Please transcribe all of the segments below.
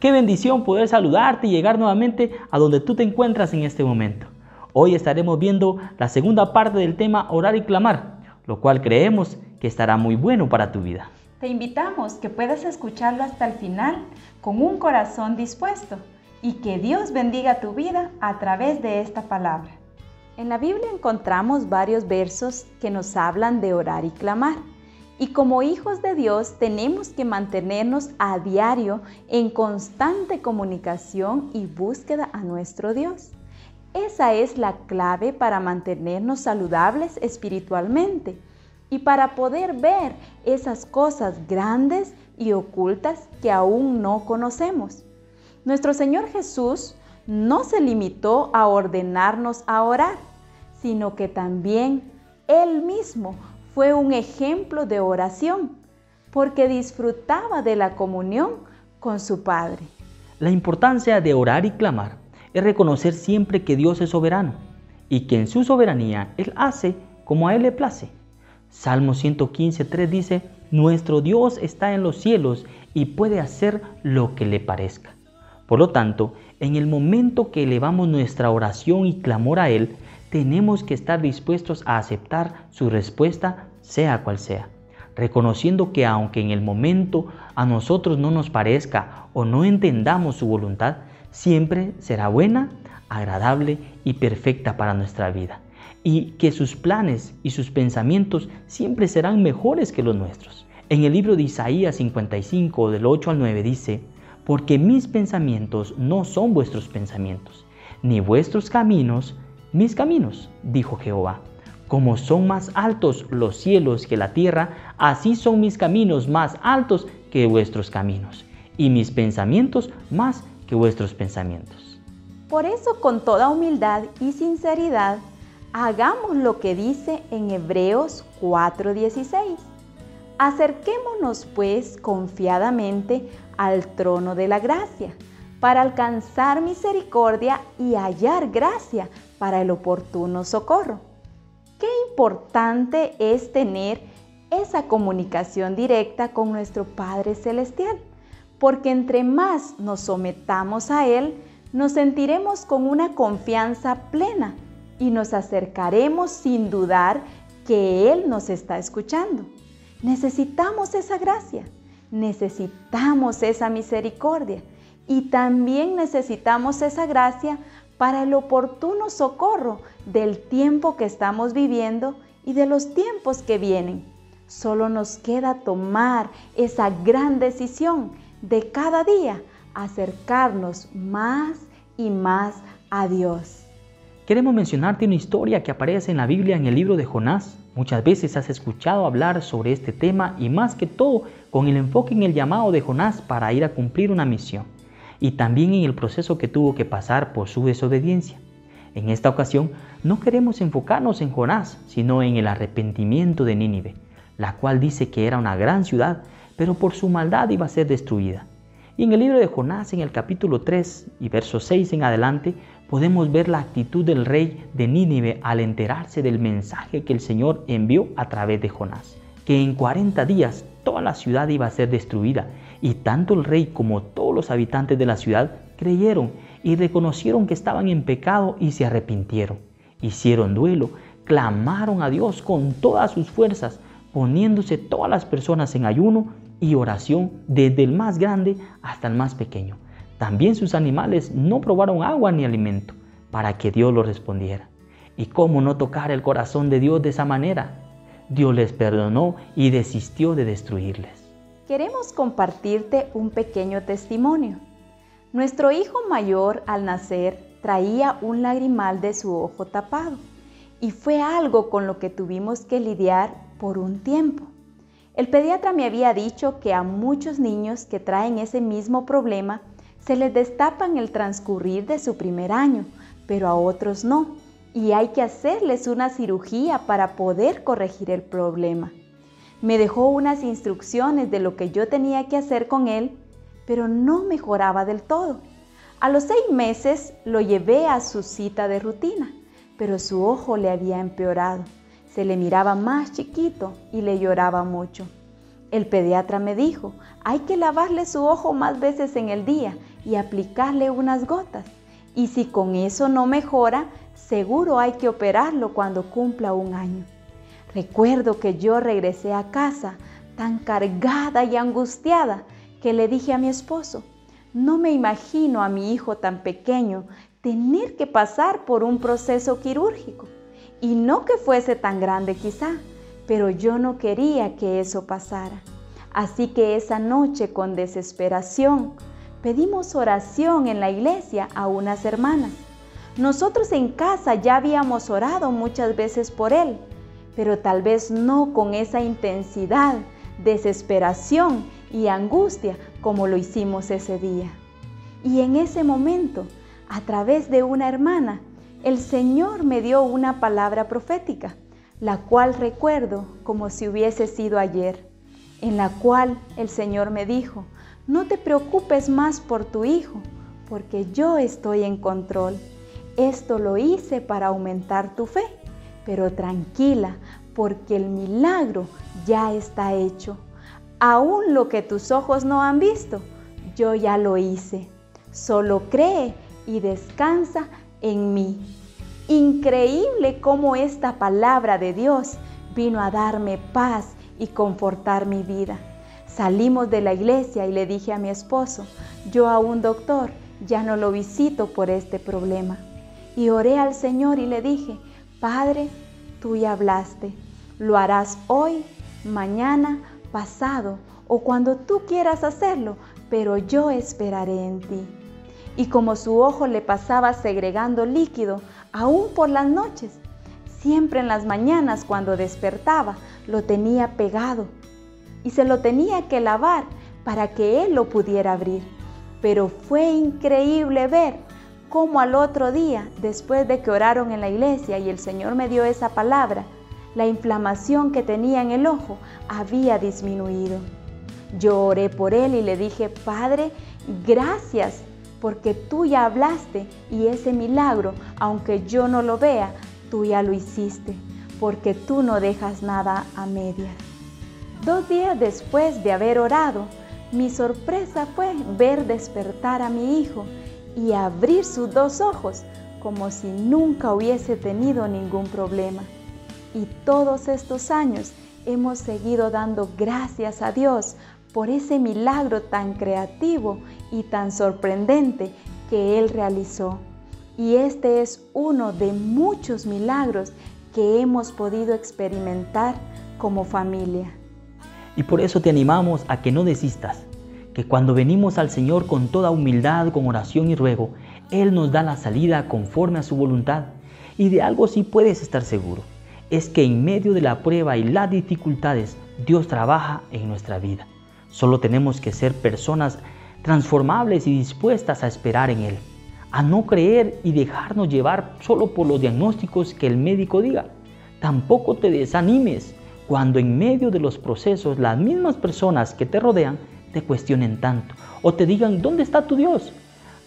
Qué bendición poder saludarte y llegar nuevamente a donde tú te encuentras en este momento. Hoy estaremos viendo la segunda parte del tema orar y clamar, lo cual creemos que estará muy bueno para tu vida. Te invitamos que puedas escucharlo hasta el final con un corazón dispuesto y que Dios bendiga tu vida a través de esta palabra. En la Biblia encontramos varios versos que nos hablan de orar y clamar. Y como hijos de Dios tenemos que mantenernos a diario en constante comunicación y búsqueda a nuestro Dios. Esa es la clave para mantenernos saludables espiritualmente y para poder ver esas cosas grandes y ocultas que aún no conocemos. Nuestro Señor Jesús no se limitó a ordenarnos a orar, sino que también Él mismo fue un ejemplo de oración, porque disfrutaba de la comunión con su Padre. La importancia de orar y clamar es reconocer siempre que Dios es soberano y que en su soberanía Él hace como a Él le place. Salmo 115.3 dice, Nuestro Dios está en los cielos y puede hacer lo que le parezca. Por lo tanto, en el momento que elevamos nuestra oración y clamor a Él, tenemos que estar dispuestos a aceptar su respuesta, sea cual sea, reconociendo que aunque en el momento a nosotros no nos parezca o no entendamos su voluntad, siempre será buena, agradable y perfecta para nuestra vida, y que sus planes y sus pensamientos siempre serán mejores que los nuestros. En el libro de Isaías 55, del 8 al 9 dice, porque mis pensamientos no son vuestros pensamientos, ni vuestros caminos mis caminos, dijo Jehová. Como son más altos los cielos que la tierra, así son mis caminos más altos que vuestros caminos, y mis pensamientos más que vuestros pensamientos. Por eso, con toda humildad y sinceridad, hagamos lo que dice en Hebreos 4:16. Acerquémonos pues confiadamente al trono de la gracia, para alcanzar misericordia y hallar gracia para el oportuno socorro. Qué importante es tener esa comunicación directa con nuestro Padre Celestial, porque entre más nos sometamos a Él, nos sentiremos con una confianza plena y nos acercaremos sin dudar que Él nos está escuchando. Necesitamos esa gracia, necesitamos esa misericordia y también necesitamos esa gracia para el oportuno socorro del tiempo que estamos viviendo y de los tiempos que vienen. Solo nos queda tomar esa gran decisión de cada día acercarnos más y más a Dios. Queremos mencionarte una historia que aparece en la Biblia en el libro de Jonás. Muchas veces has escuchado hablar sobre este tema y más que todo con el enfoque en el llamado de Jonás para ir a cumplir una misión y también en el proceso que tuvo que pasar por su desobediencia. En esta ocasión no queremos enfocarnos en Jonás, sino en el arrepentimiento de Nínive, la cual dice que era una gran ciudad, pero por su maldad iba a ser destruida. Y en el libro de Jonás, en el capítulo 3 y verso 6 en adelante, podemos ver la actitud del rey de Nínive al enterarse del mensaje que el Señor envió a través de Jonás, que en 40 días toda la ciudad iba a ser destruida y tanto el rey como todos los habitantes de la ciudad creyeron y reconocieron que estaban en pecado y se arrepintieron. Hicieron duelo, clamaron a Dios con todas sus fuerzas, poniéndose todas las personas en ayuno y oración, desde el más grande hasta el más pequeño. También sus animales no probaron agua ni alimento para que Dios lo respondiera. ¿Y cómo no tocar el corazón de Dios de esa manera? Dios les perdonó y desistió de destruirles queremos compartirte un pequeño testimonio. Nuestro hijo mayor al nacer traía un lagrimal de su ojo tapado y fue algo con lo que tuvimos que lidiar por un tiempo. El pediatra me había dicho que a muchos niños que traen ese mismo problema se les destapan el transcurrir de su primer año, pero a otros no, y hay que hacerles una cirugía para poder corregir el problema. Me dejó unas instrucciones de lo que yo tenía que hacer con él, pero no mejoraba del todo. A los seis meses lo llevé a su cita de rutina, pero su ojo le había empeorado. Se le miraba más chiquito y le lloraba mucho. El pediatra me dijo, hay que lavarle su ojo más veces en el día y aplicarle unas gotas. Y si con eso no mejora, seguro hay que operarlo cuando cumpla un año. Recuerdo que yo regresé a casa tan cargada y angustiada que le dije a mi esposo, no me imagino a mi hijo tan pequeño tener que pasar por un proceso quirúrgico. Y no que fuese tan grande quizá, pero yo no quería que eso pasara. Así que esa noche con desesperación pedimos oración en la iglesia a unas hermanas. Nosotros en casa ya habíamos orado muchas veces por él, pero tal vez no con esa intensidad, desesperación y angustia como lo hicimos ese día. Y en ese momento, a través de una hermana, el Señor me dio una palabra profética, la cual recuerdo como si hubiese sido ayer, en la cual el Señor me dijo, no te preocupes más por tu hijo, porque yo estoy en control. Esto lo hice para aumentar tu fe, pero tranquila, porque el milagro ya está hecho. Aún lo que tus ojos no han visto, yo ya lo hice. Solo cree y descansa en mí. Increíble cómo esta palabra de Dios vino a darme paz y confortar mi vida. Salimos de la iglesia y le dije a mi esposo, yo a un doctor ya no lo visito por este problema. Y oré al Señor y le dije, Padre, tú ya hablaste, lo harás hoy, mañana, pasado o cuando tú quieras hacerlo, pero yo esperaré en ti. Y como su ojo le pasaba segregando líquido, aún por las noches, siempre en las mañanas cuando despertaba, lo tenía pegado. Y se lo tenía que lavar para que él lo pudiera abrir. Pero fue increíble ver cómo al otro día, después de que oraron en la iglesia y el Señor me dio esa palabra, la inflamación que tenía en el ojo había disminuido. Yo oré por él y le dije, Padre, gracias porque tú ya hablaste y ese milagro, aunque yo no lo vea, tú ya lo hiciste, porque tú no dejas nada a medias. Dos días después de haber orado, mi sorpresa fue ver despertar a mi hijo y abrir sus dos ojos como si nunca hubiese tenido ningún problema. Y todos estos años hemos seguido dando gracias a Dios por ese milagro tan creativo y tan sorprendente que Él realizó. Y este es uno de muchos milagros que hemos podido experimentar como familia. Y por eso te animamos a que no desistas, que cuando venimos al Señor con toda humildad, con oración y ruego, Él nos da la salida conforme a su voluntad. Y de algo sí puedes estar seguro, es que en medio de la prueba y las dificultades, Dios trabaja en nuestra vida. Solo tenemos que ser personas transformables y dispuestas a esperar en Él, a no creer y dejarnos llevar solo por los diagnósticos que el médico diga. Tampoco te desanimes cuando en medio de los procesos las mismas personas que te rodean te cuestionen tanto o te digan, ¿dónde está tu Dios?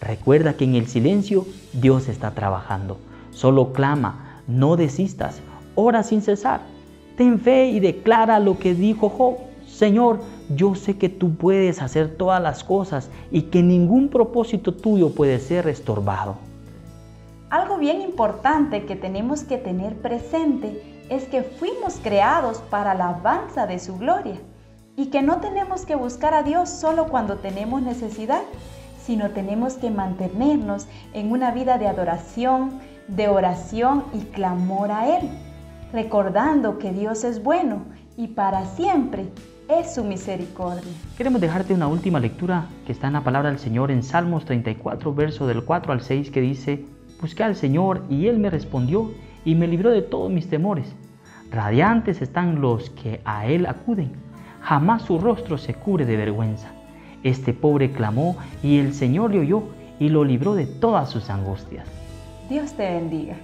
Recuerda que en el silencio Dios está trabajando. Solo clama, no desistas, ora sin cesar. Ten fe y declara lo que dijo Job. Señor, yo sé que tú puedes hacer todas las cosas y que ningún propósito tuyo puede ser estorbado. Algo bien importante que tenemos que tener presente es que fuimos creados para la alabanza de su gloria y que no tenemos que buscar a Dios solo cuando tenemos necesidad, sino tenemos que mantenernos en una vida de adoración, de oración y clamor a Él, recordando que Dios es bueno y para siempre es su misericordia. Queremos dejarte una última lectura que está en la palabra del Señor en Salmos 34, verso del 4 al 6, que dice, Busqué al Señor y Él me respondió y me libró de todos mis temores. Radiantes están los que a Él acuden. Jamás su rostro se cubre de vergüenza. Este pobre clamó y el Señor le oyó y lo libró de todas sus angustias. Dios te bendiga.